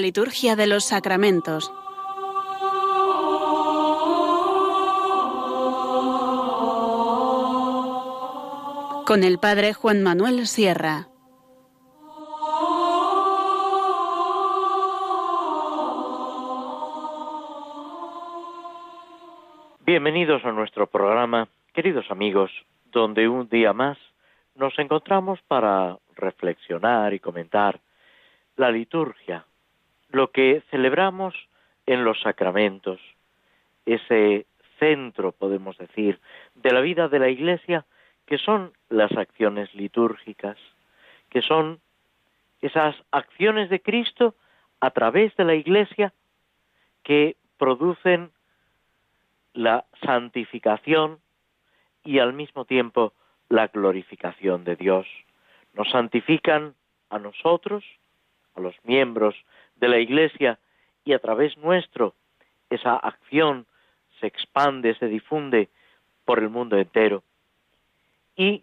Liturgia de los sacramentos. Con el Padre Juan Manuel Sierra. Bienvenidos a nuestro programa, queridos amigos, donde un día más nos encontramos para reflexionar y comentar la liturgia, lo que celebramos en los sacramentos, ese centro, podemos decir, de la vida de la Iglesia, que son las acciones litúrgicas, que son esas acciones de Cristo a través de la Iglesia que producen la santificación y al mismo tiempo la glorificación de Dios. Nos santifican a nosotros, a los miembros de la Iglesia, y a través nuestro esa acción se expande, se difunde por el mundo entero. Y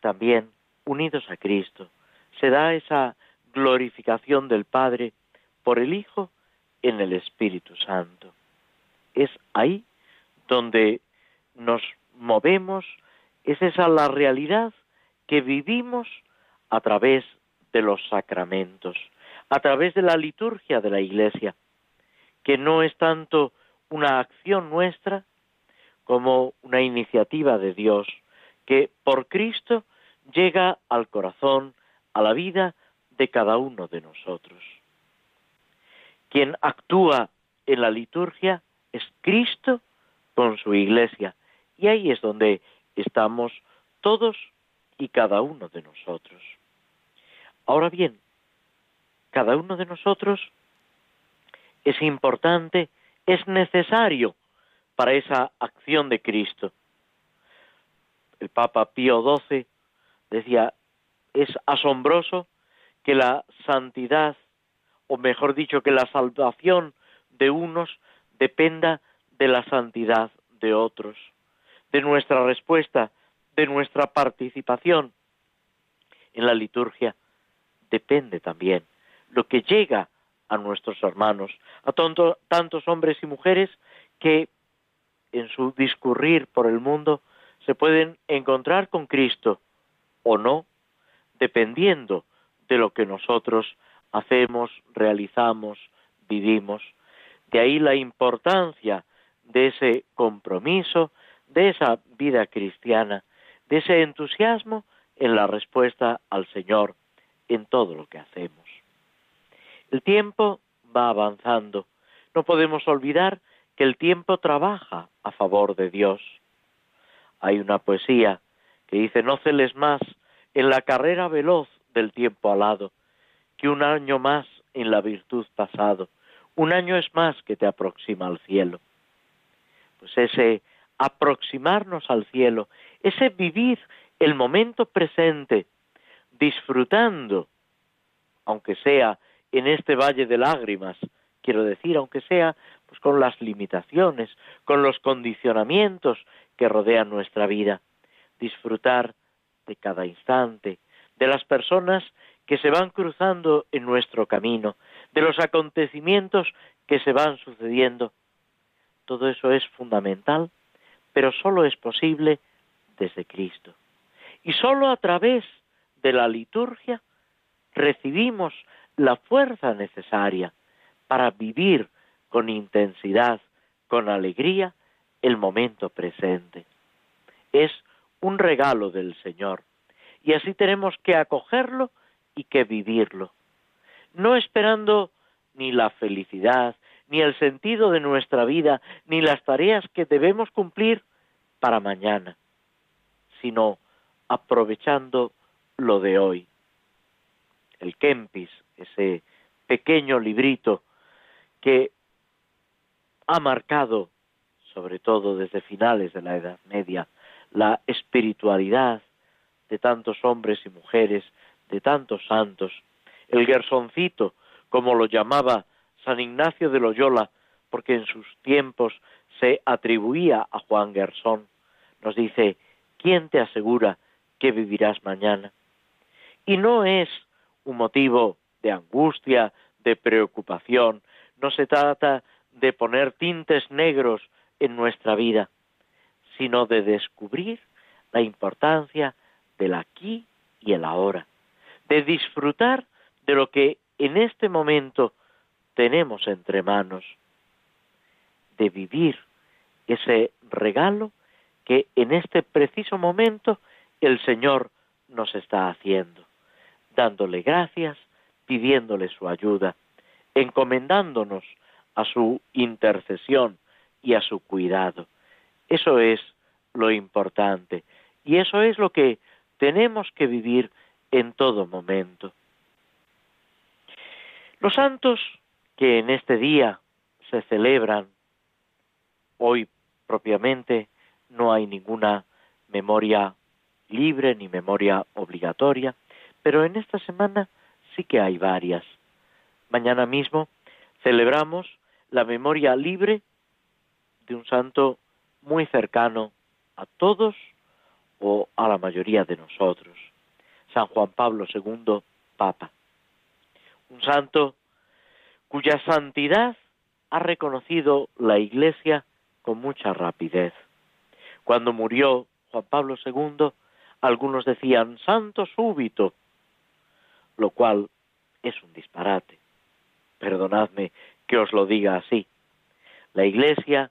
también, unidos a Cristo, se da esa glorificación del Padre por el Hijo en el Espíritu Santo. Es ahí donde nos movemos, es esa la realidad que vivimos a través de los sacramentos, a través de la liturgia de la Iglesia, que no es tanto una acción nuestra como una iniciativa de Dios, que por Cristo llega al corazón, a la vida de cada uno de nosotros. Quien actúa en la liturgia es Cristo con su iglesia. Y ahí es donde estamos todos y cada uno de nosotros. Ahora bien, cada uno de nosotros es importante, es necesario para esa acción de Cristo. El Papa Pío XII decía, es asombroso que la santidad, o mejor dicho, que la salvación de unos dependa de la santidad de otros, de nuestra respuesta, de nuestra participación en la liturgia, depende también lo que llega a nuestros hermanos, a tantos hombres y mujeres que en su discurrir por el mundo se pueden encontrar con Cristo o no, dependiendo de lo que nosotros hacemos, realizamos, vivimos. De ahí la importancia de ese compromiso, de esa vida cristiana, de ese entusiasmo en la respuesta al Señor en todo lo que hacemos. El tiempo va avanzando. No podemos olvidar que el tiempo trabaja a favor de Dios. Hay una poesía que dice, no celes más en la carrera veloz del tiempo alado, que un año más en la virtud pasado. Un año es más que te aproxima al cielo pues ese aproximarnos al cielo, ese vivir el momento presente, disfrutando, aunque sea en este valle de lágrimas, quiero decir, aunque sea pues con las limitaciones, con los condicionamientos que rodean nuestra vida, disfrutar de cada instante, de las personas que se van cruzando en nuestro camino, de los acontecimientos que se van sucediendo, todo eso es fundamental, pero solo es posible desde Cristo. Y solo a través de la liturgia recibimos la fuerza necesaria para vivir con intensidad, con alegría, el momento presente. Es un regalo del Señor y así tenemos que acogerlo y que vivirlo, no esperando ni la felicidad, ni el sentido de nuestra vida, ni las tareas que debemos cumplir para mañana, sino aprovechando lo de hoy. El Kempis, ese pequeño librito que ha marcado, sobre todo desde finales de la Edad Media, la espiritualidad de tantos hombres y mujeres, de tantos santos. El Gersoncito, como lo llamaba San Ignacio de Loyola, porque en sus tiempos se atribuía a Juan Gersón, nos dice, ¿quién te asegura que vivirás mañana? Y no es un motivo de angustia, de preocupación, no se trata de poner tintes negros en nuestra vida, sino de descubrir la importancia del aquí y el ahora, de disfrutar de lo que en este momento tenemos entre manos, de vivir ese regalo que en este preciso momento el Señor nos está haciendo, dándole gracias, pidiéndole su ayuda, encomendándonos a su intercesión y a su cuidado. Eso es lo importante y eso es lo que tenemos que vivir en todo momento. Los santos que en este día se celebran, hoy propiamente no hay ninguna memoria libre ni memoria obligatoria, pero en esta semana sí que hay varias. Mañana mismo celebramos la memoria libre de un santo muy cercano a todos o a la mayoría de nosotros, San Juan Pablo II, Papa. Un santo cuya santidad ha reconocido la Iglesia con mucha rapidez. Cuando murió Juan Pablo II, algunos decían santo súbito, lo cual es un disparate. Perdonadme que os lo diga así. La Iglesia,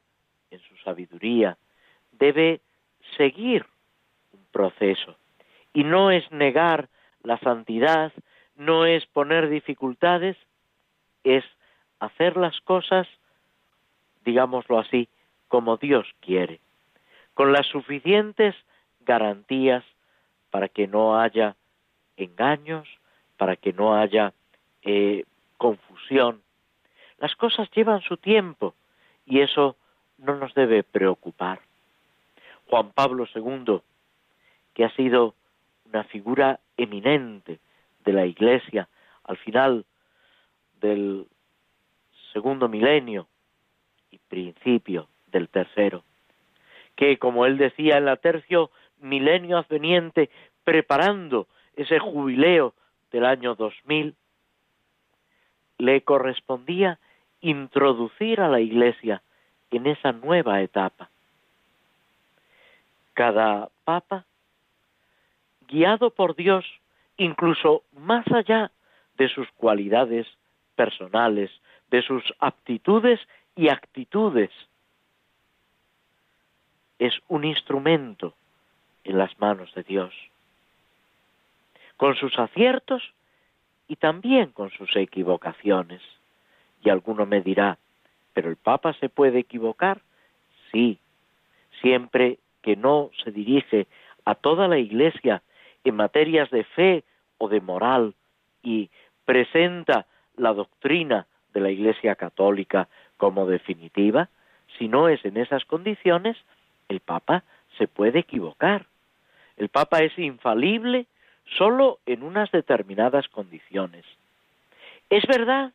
en su sabiduría, debe seguir un proceso y no es negar la santidad, no es poner dificultades, es hacer las cosas, digámoslo así, como Dios quiere, con las suficientes garantías para que no haya engaños, para que no haya eh, confusión. Las cosas llevan su tiempo y eso no nos debe preocupar. Juan Pablo II, que ha sido una figura eminente de la Iglesia al final del segundo milenio y principio del tercero, que como él decía en la tercio milenio adveniente, preparando ese jubileo del año 2000, le correspondía introducir a la Iglesia en esa nueva etapa. Cada papa, guiado por Dios, incluso más allá de sus cualidades personales, de sus aptitudes y actitudes, es un instrumento en las manos de Dios, con sus aciertos y también con sus equivocaciones. Y alguno me dirá, ¿pero el Papa se puede equivocar? Sí, siempre que no se dirige a toda la Iglesia en materias de fe o de moral y presenta la doctrina de la Iglesia católica como definitiva, si no es en esas condiciones, el Papa se puede equivocar. El Papa es infalible solo en unas determinadas condiciones. Es verdad,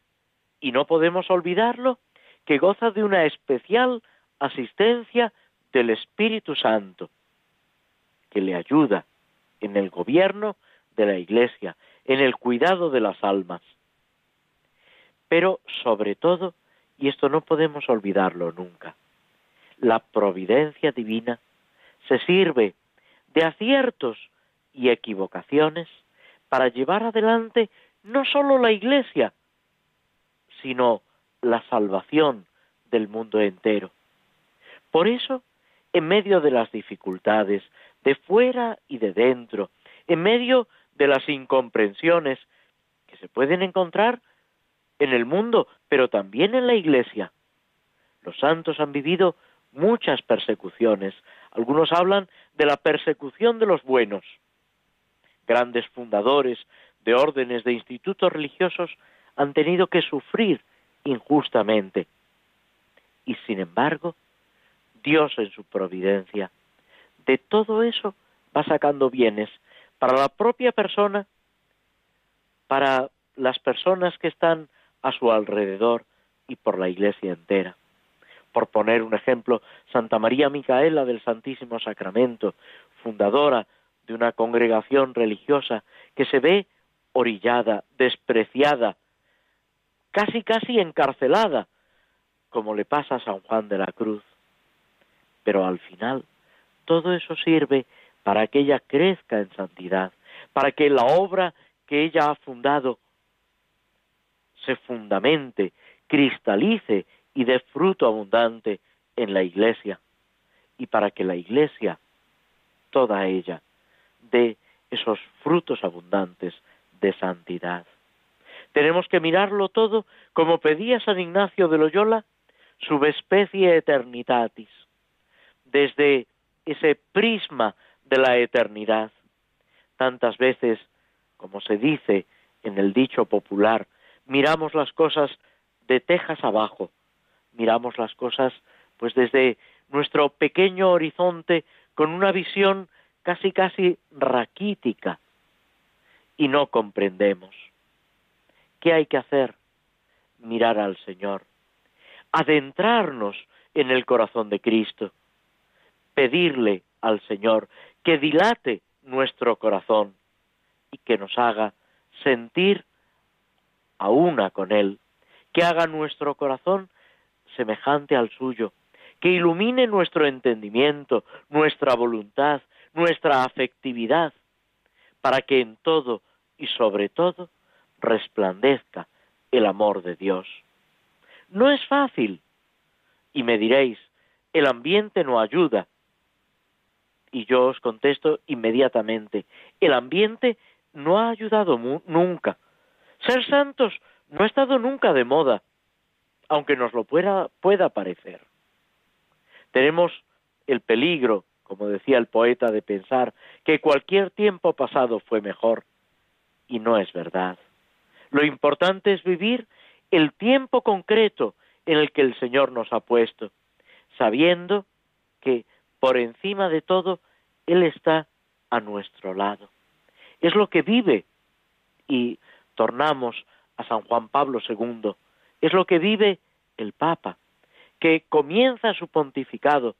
y no podemos olvidarlo, que goza de una especial asistencia del Espíritu Santo, que le ayuda en el gobierno de la Iglesia, en el cuidado de las almas. Pero sobre todo, y esto no podemos olvidarlo nunca, la providencia divina se sirve de aciertos y equivocaciones para llevar adelante no sólo la Iglesia, sino la salvación del mundo entero. Por eso, en medio de las dificultades, de fuera y de dentro, en medio de las incomprensiones que se pueden encontrar en el mundo, pero también en la Iglesia, los santos han vivido muchas persecuciones. Algunos hablan de la persecución de los buenos, grandes fundadores de órdenes, de institutos religiosos, han tenido que sufrir injustamente. Y sin embargo, Dios en su providencia, de todo eso va sacando bienes para la propia persona, para las personas que están a su alrededor y por la iglesia entera. Por poner un ejemplo, Santa María Micaela del Santísimo Sacramento, fundadora de una congregación religiosa que se ve orillada, despreciada, casi casi encarcelada, como le pasa a San Juan de la Cruz. Pero al final todo eso sirve para que ella crezca en santidad, para que la obra que ella ha fundado se fundamente, cristalice y dé fruto abundante en la iglesia, y para que la iglesia, toda ella, dé esos frutos abundantes de santidad. Tenemos que mirarlo todo como pedía San Ignacio de Loyola, subespecie eternitatis, desde ese prisma de la eternidad. Tantas veces, como se dice en el dicho popular, miramos las cosas de tejas abajo, miramos las cosas pues desde nuestro pequeño horizonte con una visión casi casi raquítica y no comprendemos. ¿Qué hay que hacer? Mirar al Señor, adentrarnos en el corazón de Cristo, pedirle al Señor que dilate nuestro corazón y que nos haga sentir a una con Él, que haga nuestro corazón semejante al suyo, que ilumine nuestro entendimiento, nuestra voluntad, nuestra afectividad, para que en todo y sobre todo resplandezca el amor de Dios. No es fácil. Y me diréis, el ambiente no ayuda, y yo os contesto inmediatamente, el ambiente no ha ayudado nunca. Ser santos no ha estado nunca de moda, aunque nos lo pueda, pueda parecer. Tenemos el peligro, como decía el poeta, de pensar que cualquier tiempo pasado fue mejor, y no es verdad. Lo importante es vivir el tiempo concreto en el que el Señor nos ha puesto, sabiendo que por encima de todo, Él está a nuestro lado. Es lo que vive, y tornamos a San Juan Pablo II, es lo que vive el Papa, que comienza su pontificado,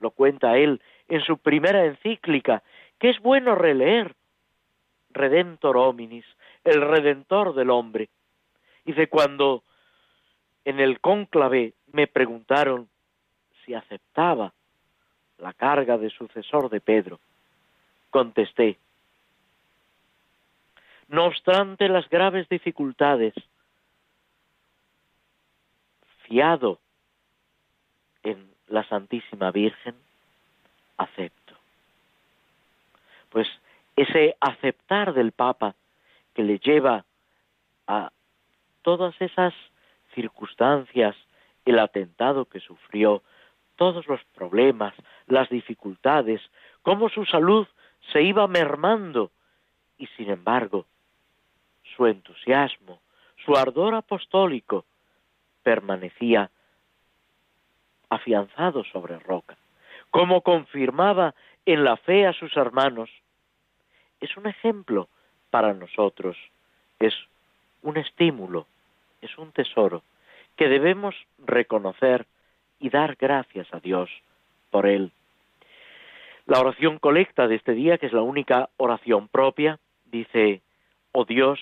lo cuenta él en su primera encíclica, que es bueno releer, Redentor hominis, el redentor del hombre. Dice, cuando en el cónclave me preguntaron si aceptaba la carga de sucesor de Pedro. Contesté, no obstante las graves dificultades, fiado en la Santísima Virgen, acepto. Pues ese aceptar del Papa que le lleva a todas esas circunstancias, el atentado que sufrió, todos los problemas, las dificultades, cómo su salud se iba mermando y sin embargo su entusiasmo, su ardor apostólico permanecía afianzado sobre roca, cómo confirmaba en la fe a sus hermanos. Es un ejemplo para nosotros, es un estímulo, es un tesoro que debemos reconocer y dar gracias a Dios por él. La oración colecta de este día, que es la única oración propia, dice, oh Dios,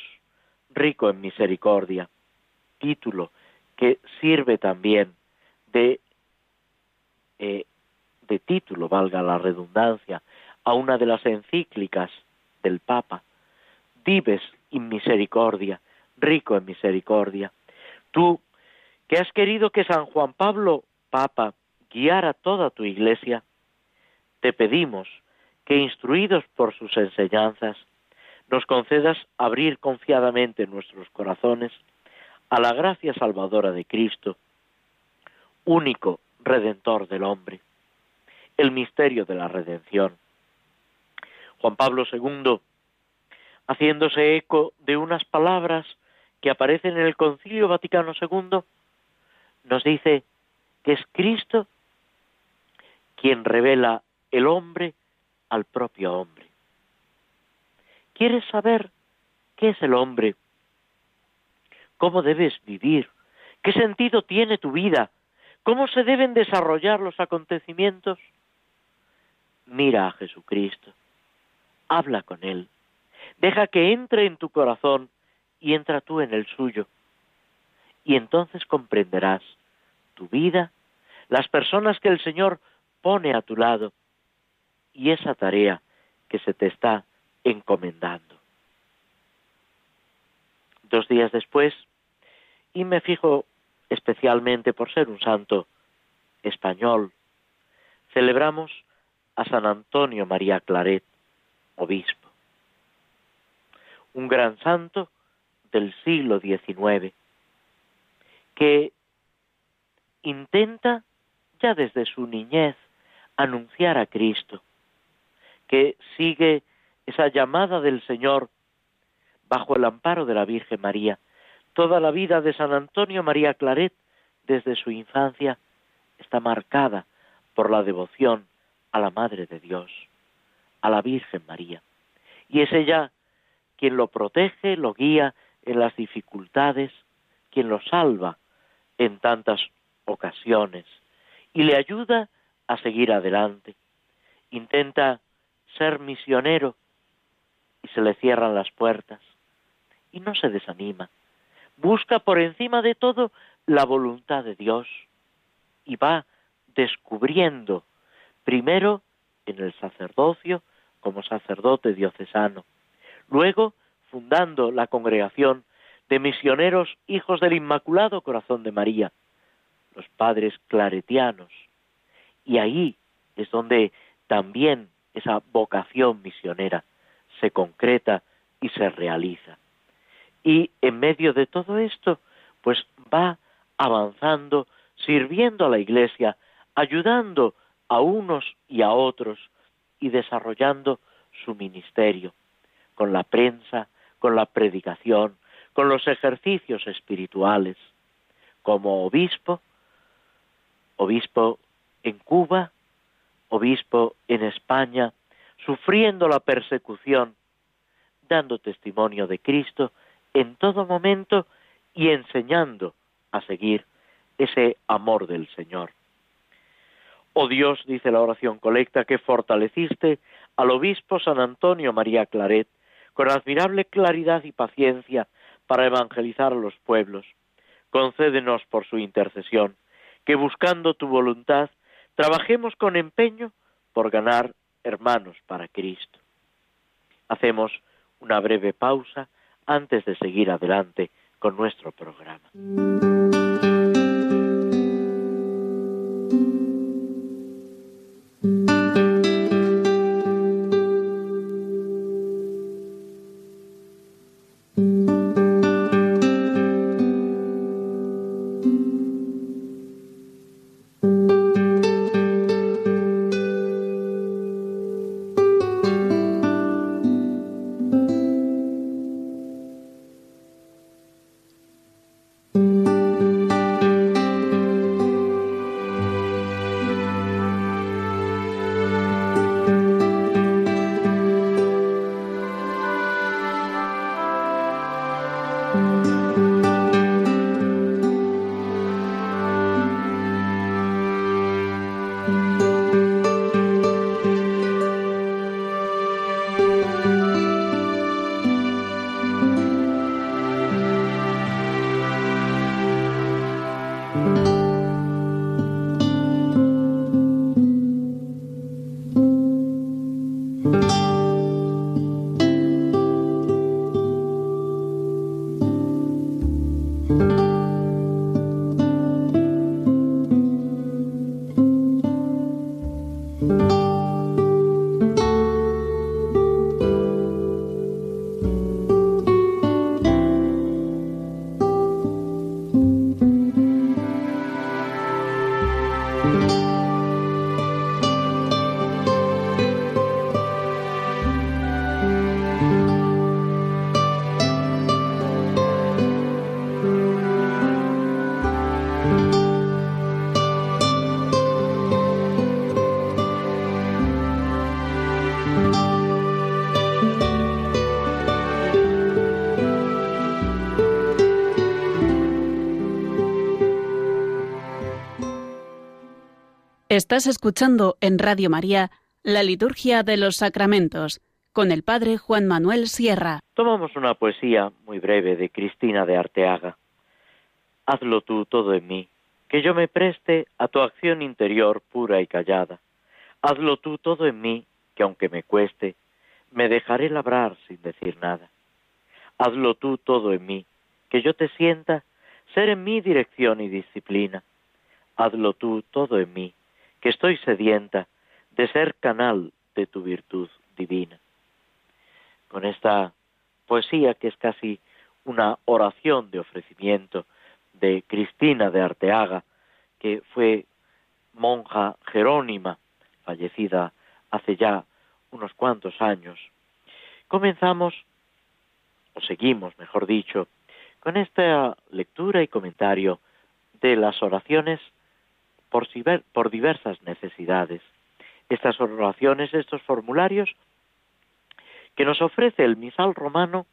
rico en misericordia, título que sirve también de, eh, título, valga la redundancia, a una de las encíclicas del Papa. Vives en misericordia, rico en misericordia. Tú, que has querido que San Juan Pablo Papa, guiar a toda tu iglesia, te pedimos que, instruidos por sus enseñanzas, nos concedas abrir confiadamente nuestros corazones a la gracia salvadora de Cristo, único redentor del hombre, el misterio de la redención. Juan Pablo II, haciéndose eco de unas palabras que aparecen en el Concilio Vaticano II, nos dice que es Cristo quien revela el hombre al propio hombre. ¿Quieres saber qué es el hombre? ¿Cómo debes vivir? ¿Qué sentido tiene tu vida? ¿Cómo se deben desarrollar los acontecimientos? Mira a Jesucristo, habla con Él, deja que entre en tu corazón y entra tú en el suyo. Y entonces comprenderás tu vida, las personas que el Señor pone a tu lado y esa tarea que se te está encomendando. Dos días después, y me fijo especialmente por ser un santo español, celebramos a San Antonio María Claret, obispo, un gran santo del siglo XIX, que intenta ya desde su niñez anunciar a Cristo, que sigue esa llamada del Señor bajo el amparo de la Virgen María. Toda la vida de San Antonio María Claret, desde su infancia, está marcada por la devoción a la Madre de Dios, a la Virgen María. Y es ella quien lo protege, lo guía en las dificultades, quien lo salva en tantas ocasiones y le ayuda a seguir adelante. Intenta ser misionero y se le cierran las puertas y no se desanima. Busca por encima de todo la voluntad de Dios y va descubriendo primero en el sacerdocio como sacerdote diocesano, luego fundando la congregación de misioneros hijos del Inmaculado Corazón de María, los padres claretianos. Y ahí es donde también esa vocación misionera se concreta y se realiza. Y en medio de todo esto, pues va avanzando, sirviendo a la Iglesia, ayudando a unos y a otros y desarrollando su ministerio con la prensa, con la predicación, con los ejercicios espirituales. Como obispo, obispo en Cuba, obispo en España, sufriendo la persecución, dando testimonio de Cristo en todo momento y enseñando a seguir ese amor del Señor. Oh Dios, dice la oración colecta, que fortaleciste al obispo San Antonio María Claret con admirable claridad y paciencia para evangelizar a los pueblos. Concédenos por su intercesión que buscando tu voluntad trabajemos con empeño por ganar hermanos para Cristo. Hacemos una breve pausa antes de seguir adelante con nuestro programa. Estás escuchando en Radio María la Liturgia de los Sacramentos con el Padre Juan Manuel Sierra. Tomamos una poesía muy breve de Cristina de Arteaga. hazlo tú todo en mí, que yo me preste a tu acción interior pura y callada. Hazlo tú todo en mí, que aunque me cueste, me dejaré labrar sin decir nada. Hazlo tú todo en mí, que yo te sienta ser en mí dirección y disciplina. Hazlo tú todo en mí, que estoy sedienta de ser canal de tu virtud divina. Con esta poesía que es casi una oración de ofrecimiento, de Cristina de Arteaga, que fue monja jerónima, fallecida hace ya unos cuantos años. Comenzamos, o seguimos, mejor dicho, con esta lectura y comentario de las oraciones por, por diversas necesidades. Estas oraciones, estos formularios que nos ofrece el misal romano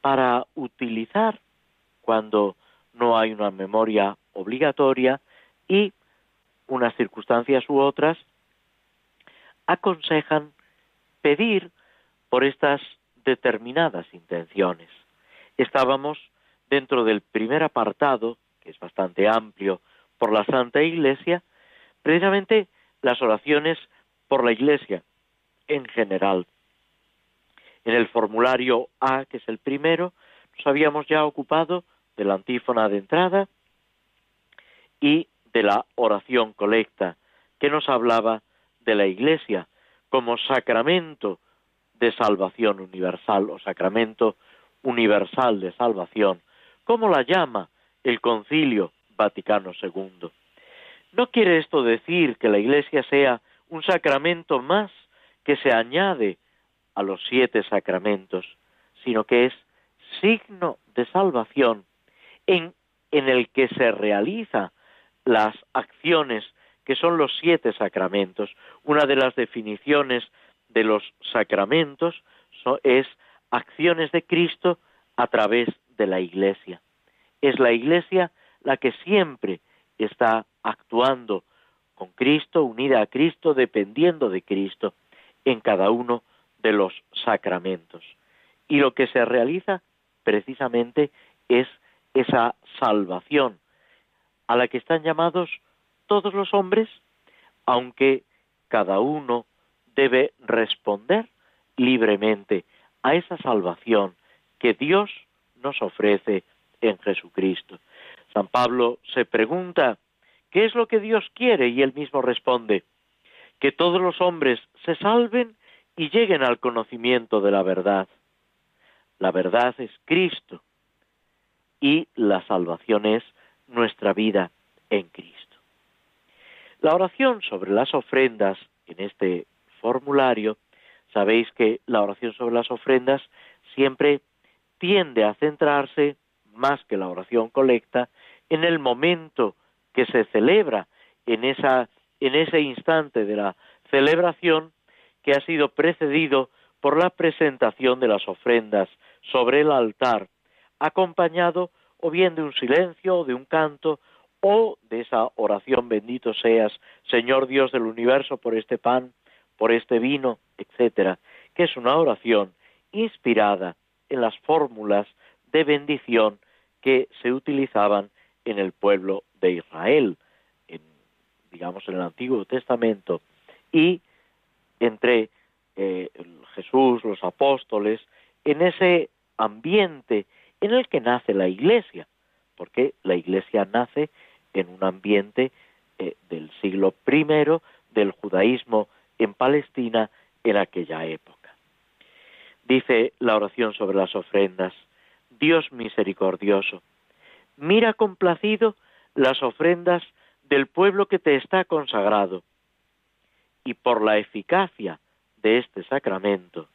para utilizar cuando no hay una memoria obligatoria y unas circunstancias u otras aconsejan pedir por estas determinadas intenciones. Estábamos dentro del primer apartado, que es bastante amplio, por la Santa Iglesia, precisamente las oraciones por la Iglesia en general. En el formulario A, que es el primero, nos habíamos ya ocupado de la antífona de entrada y de la oración colecta, que nos hablaba de la Iglesia como sacramento de salvación universal o sacramento universal de salvación, como la llama el Concilio Vaticano II. No quiere esto decir que la Iglesia sea un sacramento más que se añade a los siete sacramentos, sino que es signo de salvación en, en el que se realiza las acciones que son los siete sacramentos. Una de las definiciones de los sacramentos es acciones de Cristo a través de la Iglesia. Es la Iglesia la que siempre está actuando con Cristo, unida a Cristo, dependiendo de Cristo en cada uno de los sacramentos. Y lo que se realiza precisamente es esa salvación a la que están llamados todos los hombres, aunque cada uno debe responder libremente a esa salvación que Dios nos ofrece en Jesucristo. San Pablo se pregunta, ¿qué es lo que Dios quiere? Y él mismo responde, que todos los hombres se salven y lleguen al conocimiento de la verdad. La verdad es Cristo y la salvación es nuestra vida en Cristo. La oración sobre las ofrendas en este formulario, sabéis que la oración sobre las ofrendas siempre tiende a centrarse, más que la oración colecta, en el momento que se celebra, en, en ese instante de la celebración que ha sido precedido por la presentación de las ofrendas sobre el altar, acompañado o bien de un silencio o de un canto o de esa oración bendito seas, Señor Dios del universo, por este pan, por este vino, etcétera, que es una oración inspirada en las fórmulas de bendición que se utilizaban en el pueblo de Israel, en, digamos en el Antiguo Testamento, y entre eh, Jesús, los apóstoles, en ese ambiente en el que nace la Iglesia, porque la Iglesia nace en un ambiente eh, del siglo I del judaísmo en Palestina en aquella época. Dice la oración sobre las ofrendas, Dios misericordioso, mira complacido las ofrendas del pueblo que te está consagrado, y por la eficacia de este sacramento,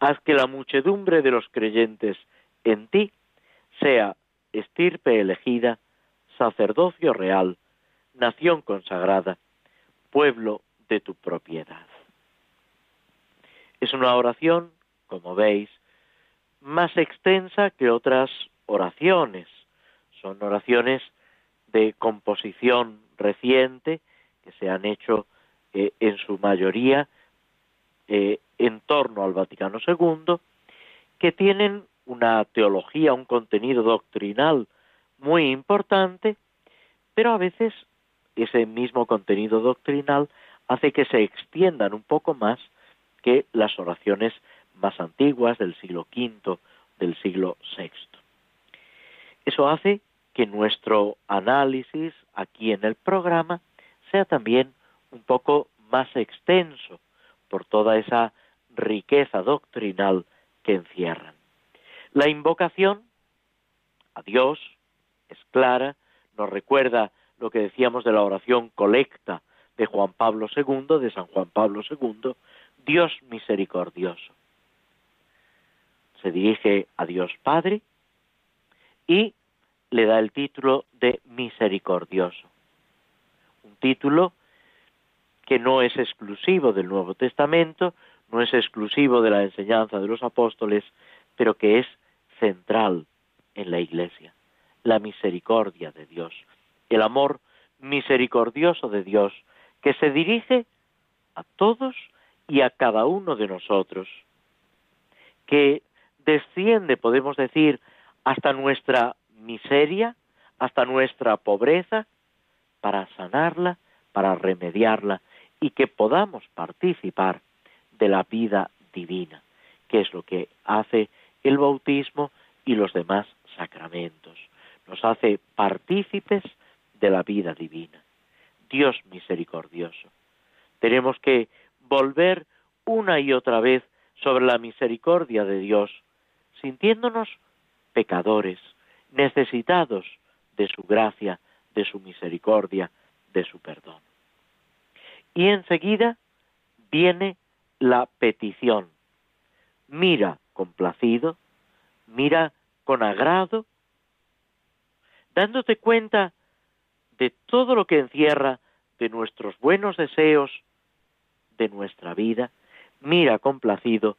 haz que la muchedumbre de los creyentes en ti sea estirpe elegida, sacerdocio real, nación consagrada, pueblo de tu propiedad. Es una oración, como veis, más extensa que otras oraciones. Son oraciones de composición reciente que se han hecho eh, en su mayoría eh, en torno al Vaticano II, que tienen una teología, un contenido doctrinal muy importante, pero a veces ese mismo contenido doctrinal hace que se extiendan un poco más que las oraciones más antiguas del siglo V, del siglo VI. Eso hace que nuestro análisis aquí en el programa sea también un poco más extenso por toda esa riqueza doctrinal que encierran. La invocación a Dios es clara, nos recuerda lo que decíamos de la oración colecta de Juan Pablo II, de San Juan Pablo II, Dios misericordioso. Se dirige a Dios Padre y le da el título de misericordioso. Un título que no es exclusivo del Nuevo Testamento, no es exclusivo de la enseñanza de los apóstoles, pero que es central en la Iglesia. La misericordia de Dios, el amor misericordioso de Dios, que se dirige a todos y a cada uno de nosotros, que desciende, podemos decir, hasta nuestra miseria, hasta nuestra pobreza, para sanarla, para remediarla y que podamos participar de la vida divina, que es lo que hace el bautismo y los demás sacramentos. Nos hace partícipes de la vida divina. Dios misericordioso. Tenemos que volver una y otra vez sobre la misericordia de Dios, sintiéndonos pecadores, necesitados de su gracia, de su misericordia, de su perdón. Y enseguida viene la petición. Mira complacido, mira con agrado, dándote cuenta de todo lo que encierra de nuestros buenos deseos, de nuestra vida, mira complacido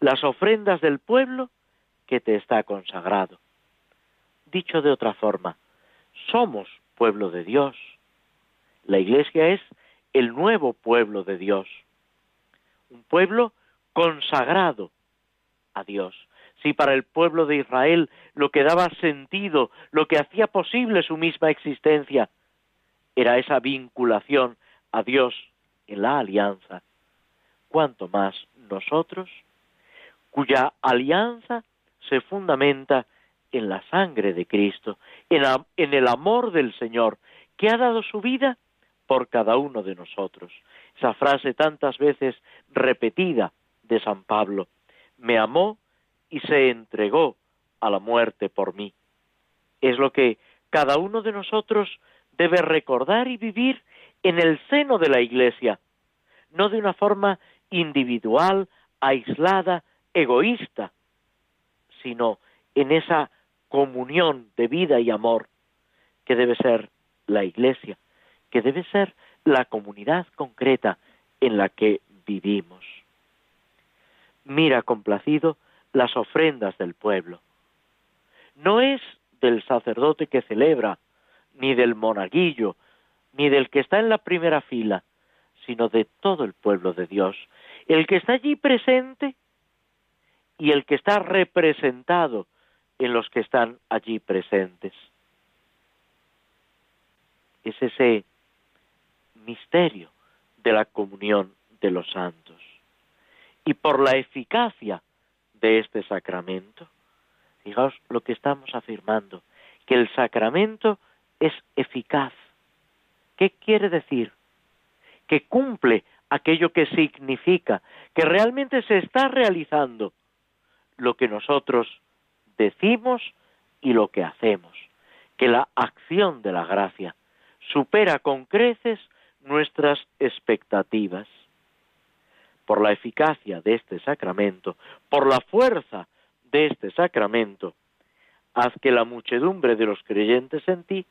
las ofrendas del pueblo que te está consagrado. Dicho de otra forma, somos pueblo de Dios. La Iglesia es el nuevo pueblo de Dios, un pueblo consagrado a Dios. Si para el pueblo de Israel lo que daba sentido, lo que hacía posible su misma existencia, era esa vinculación a Dios en la alianza, cuanto más nosotros, cuya alianza se fundamenta en la sangre de Cristo, en, el amor del Señor, que ha dado su vida por cada uno de nosotros. Esa frase tantas veces repetida de San Pablo, me amó y se entregó a la muerte por mí. Es lo que cada uno de nosotros debe recordar y vivir en el seno de la Iglesia, no de una forma individual, aislada, egoísta, sino en esa comunión de vida y amor que debe ser la Iglesia, que debe ser la comunidad concreta en la que vivimos. Mira complacido las ofrendas del pueblo. No es del sacerdote que celebra, ni del monaguillo, ni del que está en la primera fila, sino de todo el pueblo de Dios, el que está allí presente y el que está representado en los que están allí presentes. Es ese misterio de la comunión de los santos. Y por la eficacia de este sacramento, fijaos lo que estamos afirmando, que el sacramento es eficaz. ¿Qué quiere decir? Que cumple aquello que significa, que realmente se está realizando lo que nosotros decimos y lo que hacemos, que la acción de la gracia supera con creces nuestras expectativas. Por la eficacia de este sacramento, por la fuerza de este sacramento, haz que la muchedumbre de los creyentes en ti,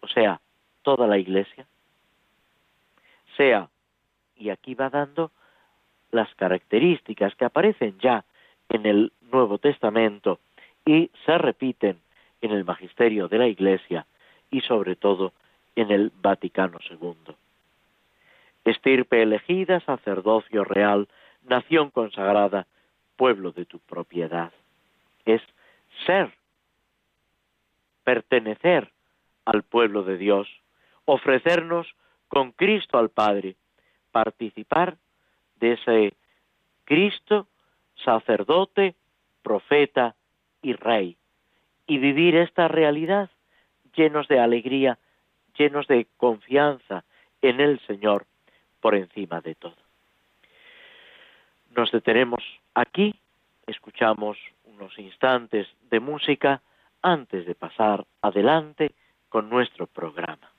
o sea, toda la iglesia, sea, y aquí va dando las características que aparecen ya en el Nuevo Testamento y se repiten en el magisterio de la Iglesia y sobre todo en el Vaticano II. Estirpe elegida, sacerdocio real, nación consagrada, pueblo de tu propiedad. Es ser pertenecer al pueblo de Dios, ofrecernos con Cristo al Padre, participar de ese Cristo, sacerdote, profeta y rey, y vivir esta realidad llenos de alegría, llenos de confianza en el Señor por encima de todo. Nos detenemos aquí, escuchamos unos instantes de música antes de pasar adelante con nuestro programa.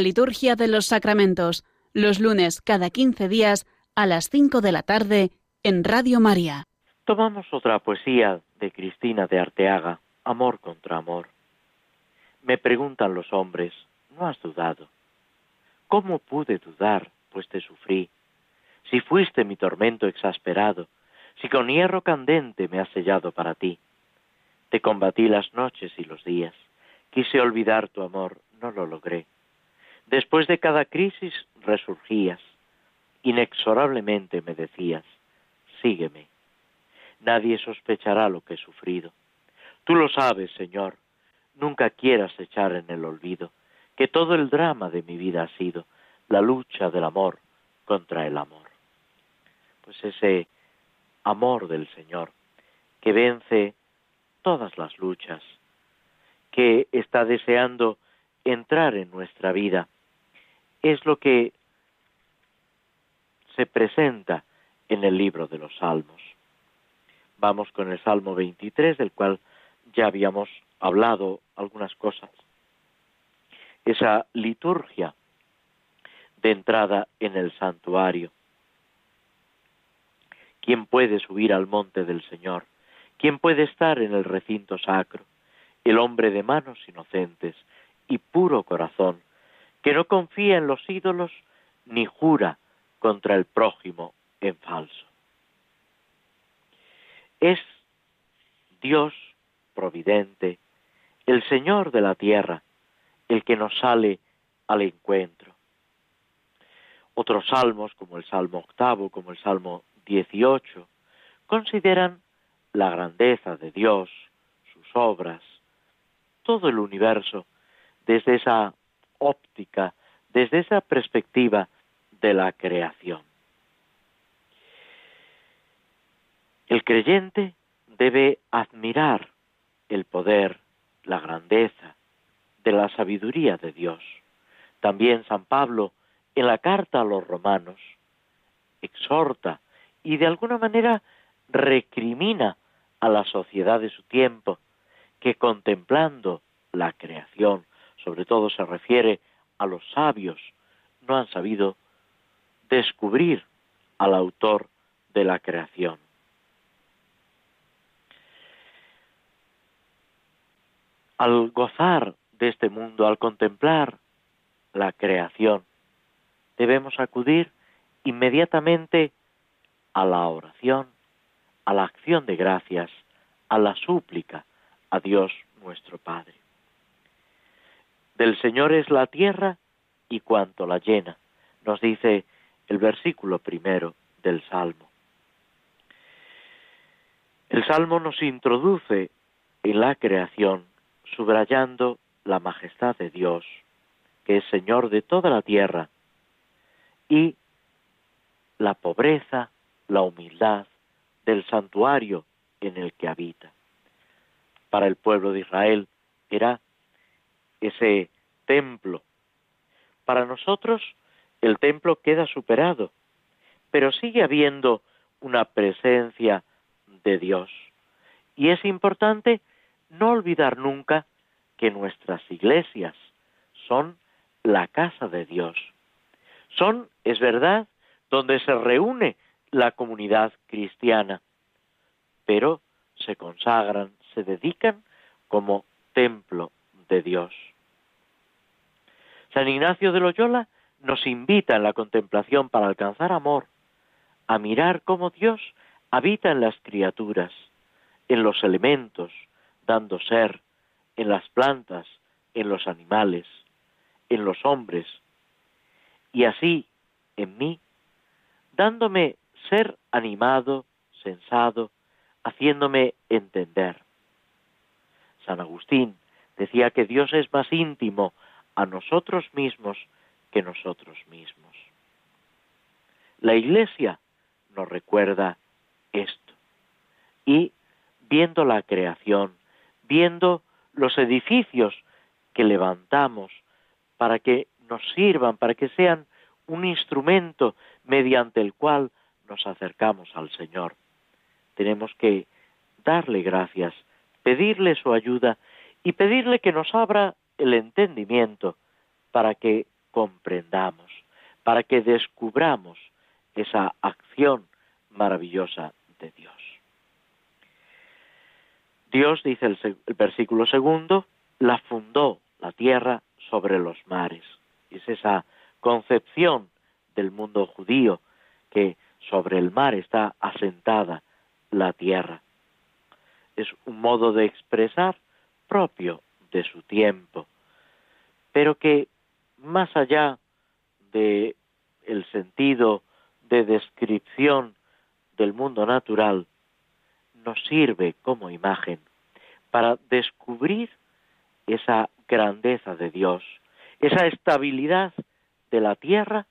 Liturgia de los sacramentos, los lunes cada 15 días a las 5 de la tarde en Radio María. Tomamos otra poesía de Cristina de Arteaga, Amor contra Amor. Me preguntan los hombres, ¿no has dudado? ¿Cómo pude dudar, pues te sufrí? Si fuiste mi tormento exasperado, si con hierro candente me has sellado para ti. Te combatí las noches y los días, quise olvidar tu amor, no lo logré. Después de cada crisis resurgías, inexorablemente me decías, sígueme. Nadie sospechará lo que he sufrido. Tú lo sabes, Señor, nunca quieras echar en el olvido que todo el drama de mi vida ha sido la lucha del amor contra el amor. Pues ese amor del Señor que vence todas las luchas, que está deseando entrar en nuestra vida es lo que se presenta en el libro de los Salmos. Vamos con el Salmo 23, del cual ya habíamos hablado algunas cosas. Esa liturgia de entrada en el santuario. ¿Quién puede subir al monte del Señor? ¿Quién puede estar en el recinto sacro? El hombre de manos inocentes y puro corazón, que no confía en los ídolos ni jura contra el prójimo en falso. Es Dios providente, el Señor de la tierra, el que nos sale al encuentro. Otros salmos, como el Salmo octavo, como el Salmo dieciocho, consideran la grandeza de Dios, sus obras, todo el universo, desde esa óptica, desde esa perspectiva de la creación. El creyente debe admirar el poder, la grandeza de la sabiduría de Dios. También San Pablo, en la carta a los romanos, exhorta y de alguna manera recrimina a la sociedad de su tiempo que contemplando la creación, sobre todo se refiere a los sabios, no han sabido descubrir al autor de la creación. Al gozar de este mundo, al contemplar la creación, debemos acudir inmediatamente a la oración, a la acción de gracias, a la súplica a Dios nuestro Padre. Del Señor es la tierra y cuanto la llena, nos dice el versículo primero del Salmo. El Salmo nos introduce en la creación, subrayando la majestad de Dios, que es Señor de toda la tierra, y la pobreza, la humildad del santuario en el que habita. Para el pueblo de Israel era ese templo. Para nosotros el templo queda superado, pero sigue habiendo una presencia de Dios. Y es importante no olvidar nunca que nuestras iglesias son la casa de Dios. Son, es verdad, donde se reúne la comunidad cristiana, pero se consagran, se dedican como templo Dios. San Ignacio de Loyola nos invita en la contemplación para alcanzar amor, a mirar cómo Dios habita en las criaturas, en los elementos, dando ser, en las plantas, en los animales, en los hombres, y así en mí, dándome ser animado, sensado, haciéndome entender. San Agustín decía que Dios es más íntimo a nosotros mismos que nosotros mismos. La Iglesia nos recuerda esto. Y viendo la creación, viendo los edificios que levantamos para que nos sirvan, para que sean un instrumento mediante el cual nos acercamos al Señor. Tenemos que darle gracias, pedirle su ayuda y pedirle que nos abra el entendimiento para que comprendamos, para que descubramos esa acción maravillosa de Dios. Dios, dice el, versículo segundo, la fundó la tierra sobre los mares. Es esa concepción del mundo judío que sobre el mar está asentada la tierra. Es un modo de expresar propio de su tiempo, pero que más allá de el sentido de descripción del mundo natural, nos sirve como imagen para descubrir esa grandeza de Dios, esa estabilidad de la tierra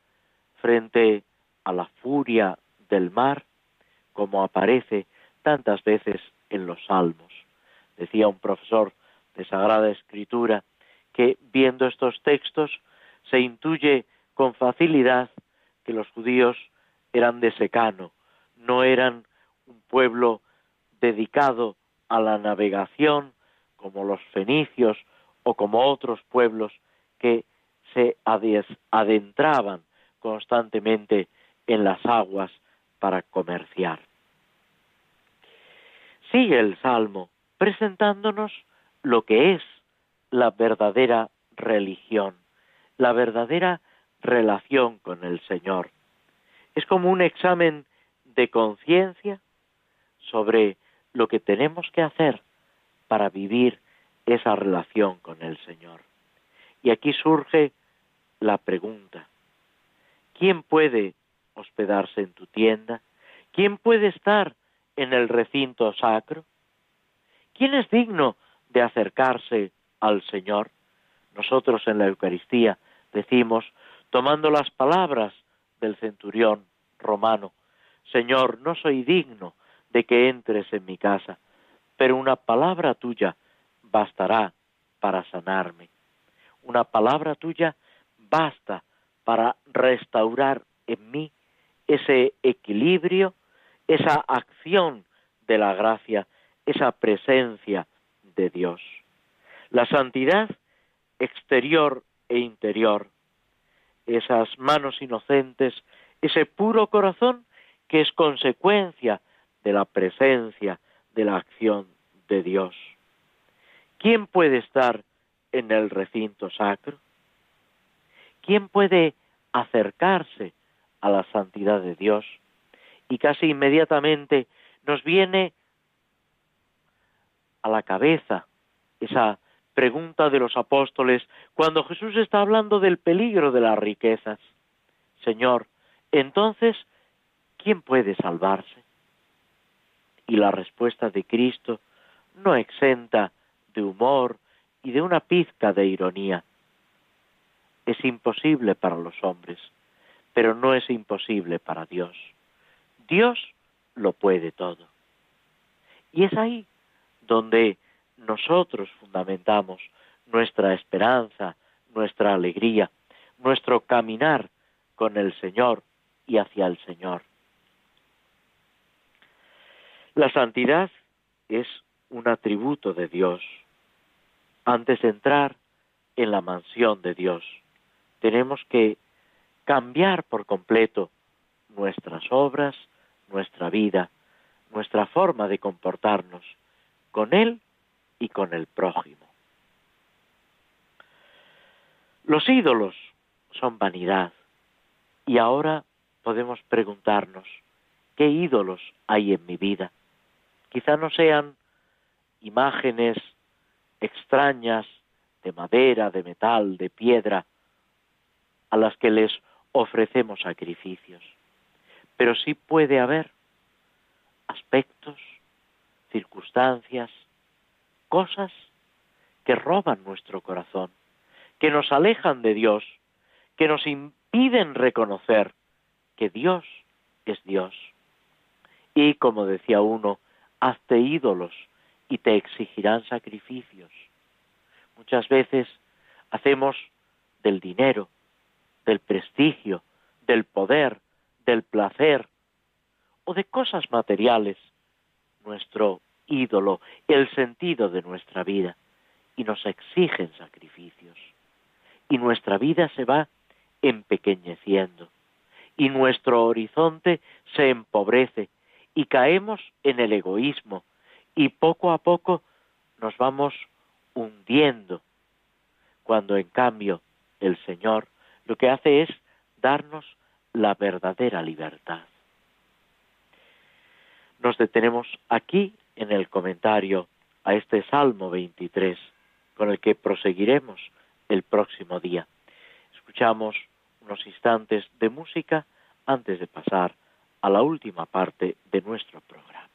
frente a la furia del mar, como aparece tantas veces en los salmos. Decía un profesor de Sagrada Escritura que viendo estos textos se intuye con facilidad que los judíos eran de secano, no eran un pueblo dedicado a la navegación como los fenicios o como otros pueblos que se adentraban constantemente en las aguas para comerciar. Sigue el Salmo presentándonos lo que es la verdadera religión, la verdadera relación con el Señor. Es como un examen de conciencia sobre lo que tenemos que hacer para vivir esa relación con el Señor. Y aquí surge la pregunta, ¿quién puede hospedarse en tu tienda? ¿Quién puede estar en el recinto sacro? ¿Quién es digno de acercarse al Señor? Nosotros en la Eucaristía decimos, tomando las palabras del centurión romano, Señor, no soy digno de que entres en mi casa, pero una palabra tuya bastará para sanarme. Una palabra tuya basta para restaurar en mí ese equilibrio, esa acción de la gracia, esa presencia de Dios. La santidad exterior e interior, esas manos inocentes, ese puro corazón que es consecuencia de la presencia, de la acción de Dios. ¿Quién puede estar en el recinto sacro? ¿Quién puede acercarse a la santidad de Dios? Y casi inmediatamente nos viene a la cabeza esa pregunta de los apóstoles cuando Jesús está hablando del peligro de las riquezas. Señor, entonces, ¿quién puede salvarse? Y la respuesta de Cristo no exenta de humor y de una pizca de ironía. Es imposible para los hombres, pero no es imposible para Dios. Dios lo puede todo. Y es ahí donde nosotros fundamentamos nuestra esperanza, nuestra alegría, nuestro caminar con el Señor y hacia el Señor. La santidad es un atributo de Dios. Antes de entrar en la mansión de Dios, tenemos que cambiar por completo nuestras obras, nuestra vida, nuestra forma de comportarnos con Él y con el prójimo. Los ídolos son vanidad y ahora podemos preguntarnos, ¿qué ídolos hay en mi vida? Quizá no sean imágenes extrañas de madera, de metal, de piedra, a las que les ofrecemos sacrificios. Pero sí puede haber aspectos, circunstancias, cosas que roban nuestro corazón, que nos alejan de Dios, que nos impiden reconocer que Dios es Dios. Y como decía uno, hazte ídolos y te exigirán sacrificios. Muchas veces hacemos del dinero, del prestigio, del poder, del placer o de cosas materiales nuestro ídolo, el sentido de nuestra vida y nos exigen sacrificios. Y nuestra vida se va empequeñeciendo y nuestro horizonte se empobrece y caemos en el egoísmo y poco a poco nos vamos hundiendo, cuando en cambio el Señor lo que hace es darnos la verdadera libertad. Nos detenemos aquí en el comentario a este Salmo 23, con el que proseguiremos el próximo día. Escuchamos unos instantes de música antes de pasar a la última parte de nuestro programa.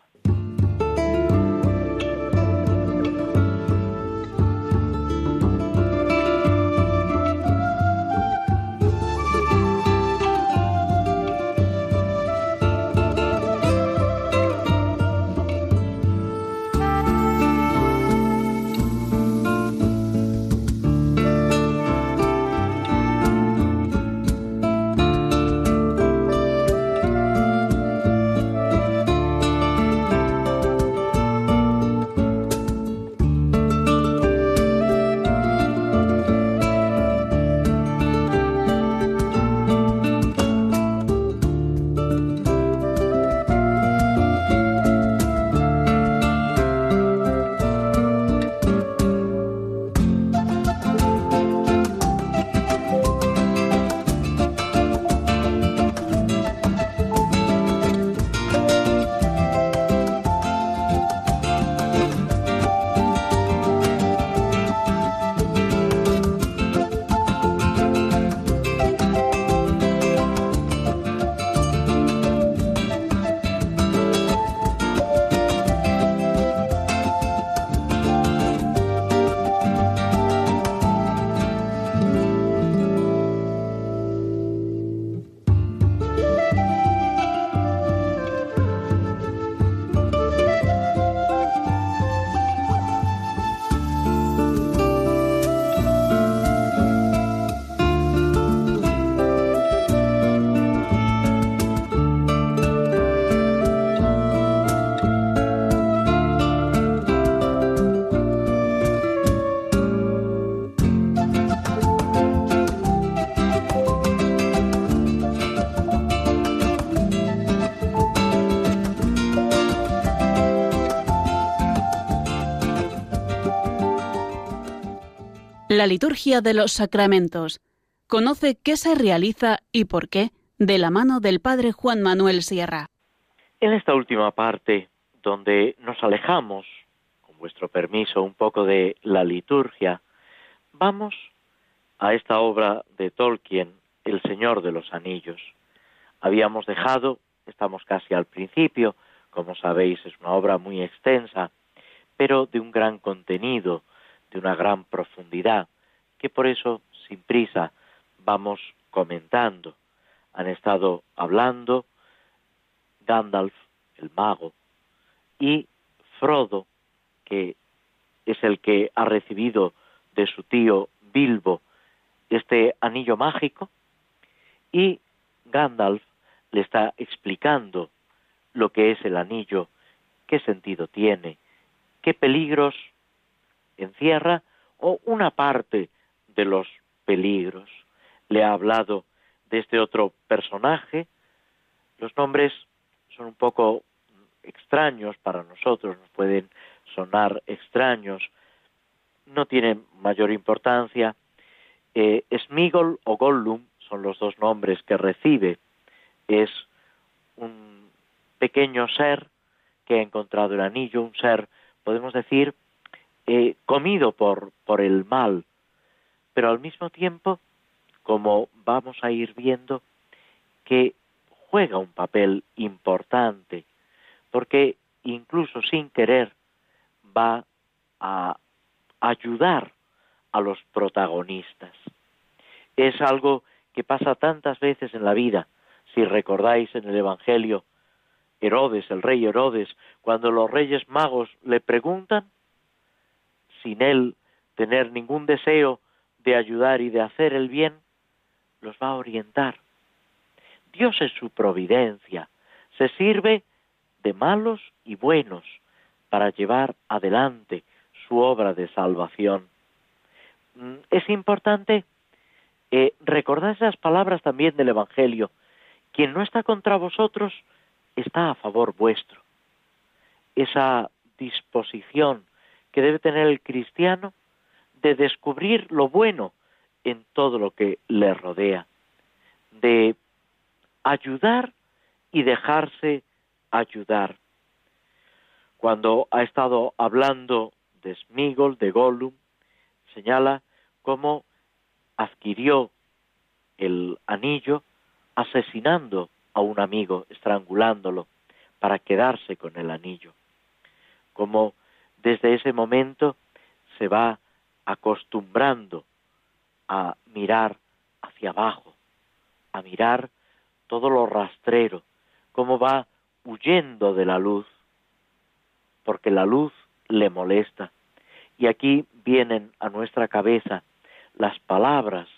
La liturgia de los sacramentos. Conoce qué se realiza y por qué de la mano del Padre Juan Manuel Sierra. En esta última parte, donde nos alejamos, con vuestro permiso, un poco de la liturgia, vamos a esta obra de Tolkien, El Señor de los Anillos. Habíamos dejado, estamos casi al principio, como sabéis es una obra muy extensa, pero de un gran contenido, de una gran profundidad, que por eso, sin prisa, vamos comentando. Han estado hablando Gandalf, el mago, y Frodo, que es el que ha recibido de su tío Bilbo este anillo mágico, y Gandalf le está explicando lo que es el anillo, qué sentido tiene, qué peligros encierra o una parte de los peligros. Le ha hablado de este otro personaje. Los nombres son un poco extraños para nosotros, nos pueden sonar extraños, no tienen mayor importancia. Eh, Smigol o Gollum son los dos nombres que recibe. Es un pequeño ser que ha encontrado el anillo, un ser, podemos decir, eh, comido por, por el mal, pero al mismo tiempo, como vamos a ir viendo, que juega un papel importante, porque incluso sin querer va a ayudar a los protagonistas. Es algo que pasa tantas veces en la vida. Si recordáis en el Evangelio, Herodes, el rey Herodes, cuando los reyes magos le preguntan, sin él tener ningún deseo de ayudar y de hacer el bien, los va a orientar. Dios en su providencia se sirve de malos y buenos para llevar adelante su obra de salvación. Mm, es importante eh, recordar esas palabras también del Evangelio. Quien no está contra vosotros está a favor vuestro. Esa disposición que debe tener el cristiano de descubrir lo bueno en todo lo que le rodea, de ayudar y dejarse ayudar. Cuando ha estado hablando de Smigol, de Gollum, señala cómo adquirió el anillo asesinando a un amigo, estrangulándolo, para quedarse con el anillo. Como desde ese momento se va acostumbrando a mirar hacia abajo, a mirar todo lo rastrero, cómo va huyendo de la luz, porque la luz le molesta. Y aquí vienen a nuestra cabeza las palabras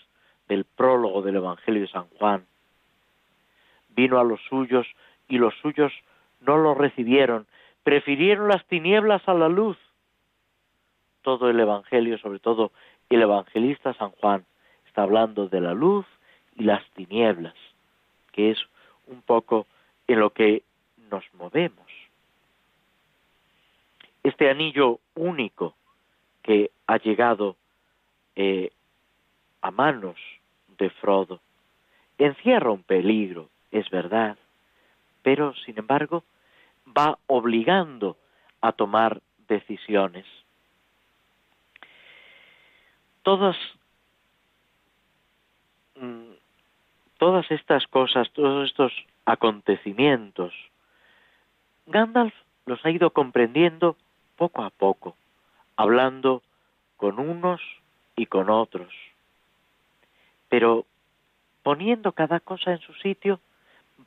del prólogo del Evangelio de San Juan. Vino a los suyos y los suyos no lo recibieron, prefirieron las tinieblas a la luz. Todo el Evangelio, sobre todo el evangelista San Juan, está hablando de la luz y las tinieblas, que es un poco en lo que nos movemos. Este anillo único que ha llegado eh, a manos de Frodo encierra un peligro, es verdad, pero sin embargo va obligando a tomar decisiones. Todas, mm, todas estas cosas, todos estos acontecimientos, Gandalf los ha ido comprendiendo poco a poco, hablando con unos y con otros, pero poniendo cada cosa en su sitio,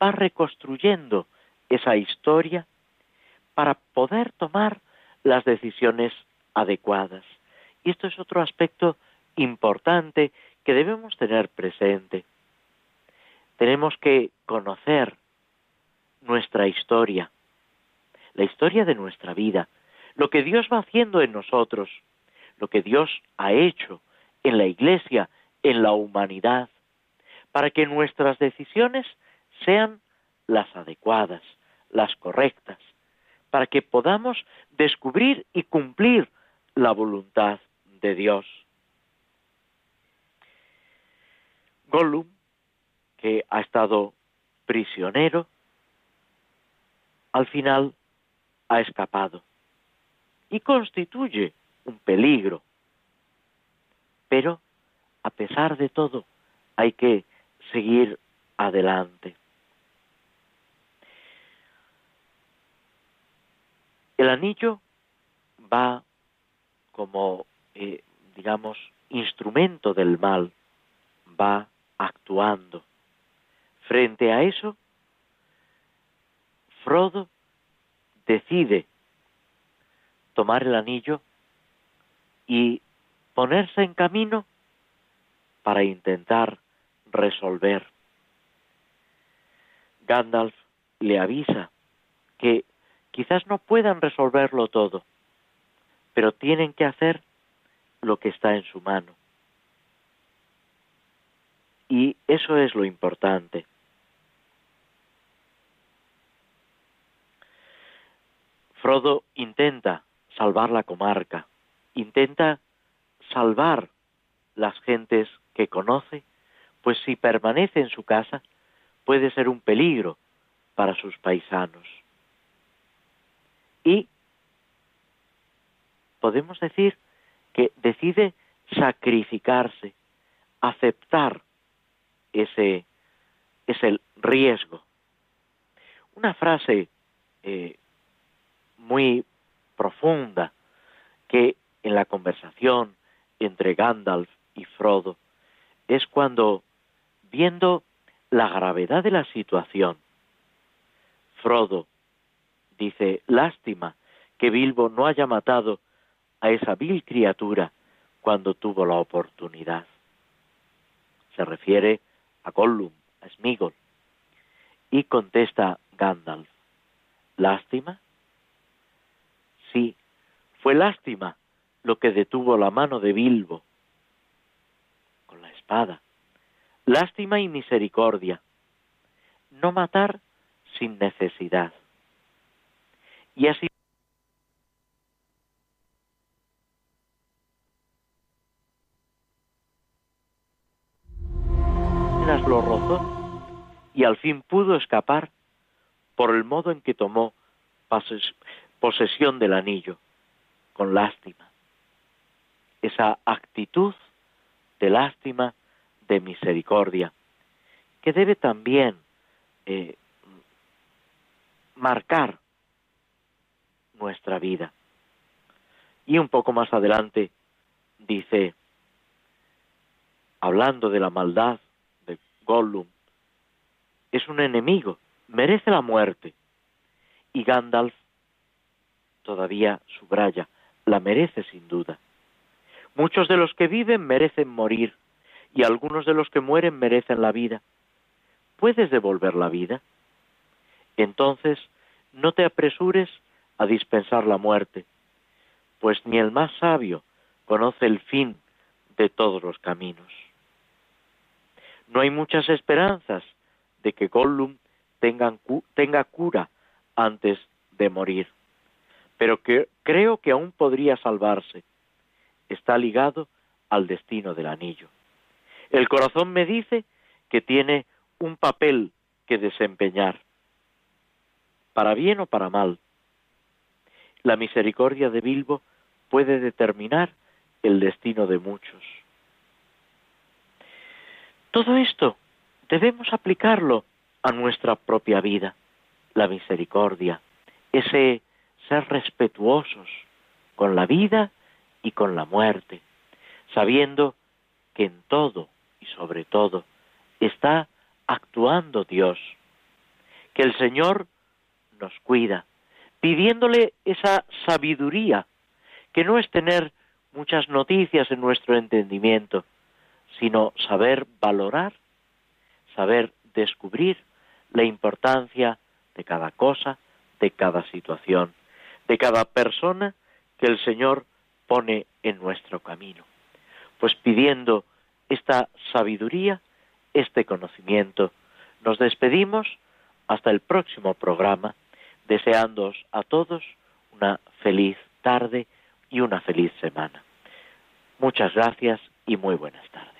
va reconstruyendo esa historia para poder tomar las decisiones adecuadas. Y esto es otro aspecto importante que debemos tener presente. Tenemos que conocer nuestra historia, la historia de nuestra vida, lo que Dios va haciendo en nosotros, lo que Dios ha hecho en la Iglesia, en la humanidad, para que nuestras decisiones sean las adecuadas, las correctas, para que podamos descubrir y cumplir la voluntad de Dios. Gollum, que ha estado prisionero, al final ha escapado y constituye un peligro. Pero, a pesar de todo, hay que seguir adelante. El anillo va como, eh, digamos, instrumento del mal, va actuando. Frente a eso, Frodo decide tomar el anillo y ponerse en camino para intentar resolver. Gandalf le avisa que quizás no puedan resolverlo todo, pero tienen que hacer lo que está en su mano. Y eso es lo importante. Frodo intenta salvar la comarca, intenta salvar las gentes que conoce, pues si permanece en su casa puede ser un peligro para sus paisanos. Y podemos decir que decide sacrificarse, aceptar ese, ese riesgo. Una frase eh, muy profunda que en la conversación entre Gandalf y Frodo es cuando, viendo la gravedad de la situación, Frodo dice, lástima que Bilbo no haya matado a esa vil criatura cuando tuvo la oportunidad. Se refiere a Gollum, a Smigol, y contesta Gandalf, ¿lástima? Sí, fue lástima lo que detuvo la mano de Bilbo con la espada. Lástima y misericordia. No matar sin necesidad. Y así y al fin pudo escapar por el modo en que tomó posesión del anillo, con lástima. Esa actitud de lástima, de misericordia, que debe también eh, marcar nuestra vida. Y un poco más adelante dice, hablando de la maldad de Gollum, es un enemigo, merece la muerte. Y Gandalf todavía subraya, la merece sin duda. Muchos de los que viven merecen morir y algunos de los que mueren merecen la vida. ¿Puedes devolver la vida? Entonces, no te apresures a dispensar la muerte, pues ni el más sabio conoce el fin de todos los caminos. No hay muchas esperanzas de que Gollum tenga, tenga cura antes de morir pero que creo que aún podría salvarse. Está ligado al destino del anillo. El corazón me dice que tiene un papel que desempeñar, para bien o para mal. La misericordia de Bilbo puede determinar el destino de muchos. Todo esto debemos aplicarlo a nuestra propia vida, la misericordia, ese ser respetuosos con la vida y con la muerte, sabiendo que en todo y sobre todo está actuando Dios, que el Señor nos cuida, pidiéndole esa sabiduría, que no es tener muchas noticias en nuestro entendimiento, sino saber valorar, saber descubrir la importancia de cada cosa, de cada situación de cada persona que el Señor pone en nuestro camino. Pues pidiendo esta sabiduría, este conocimiento, nos despedimos hasta el próximo programa, deseándoos a todos una feliz tarde y una feliz semana. Muchas gracias y muy buenas tardes.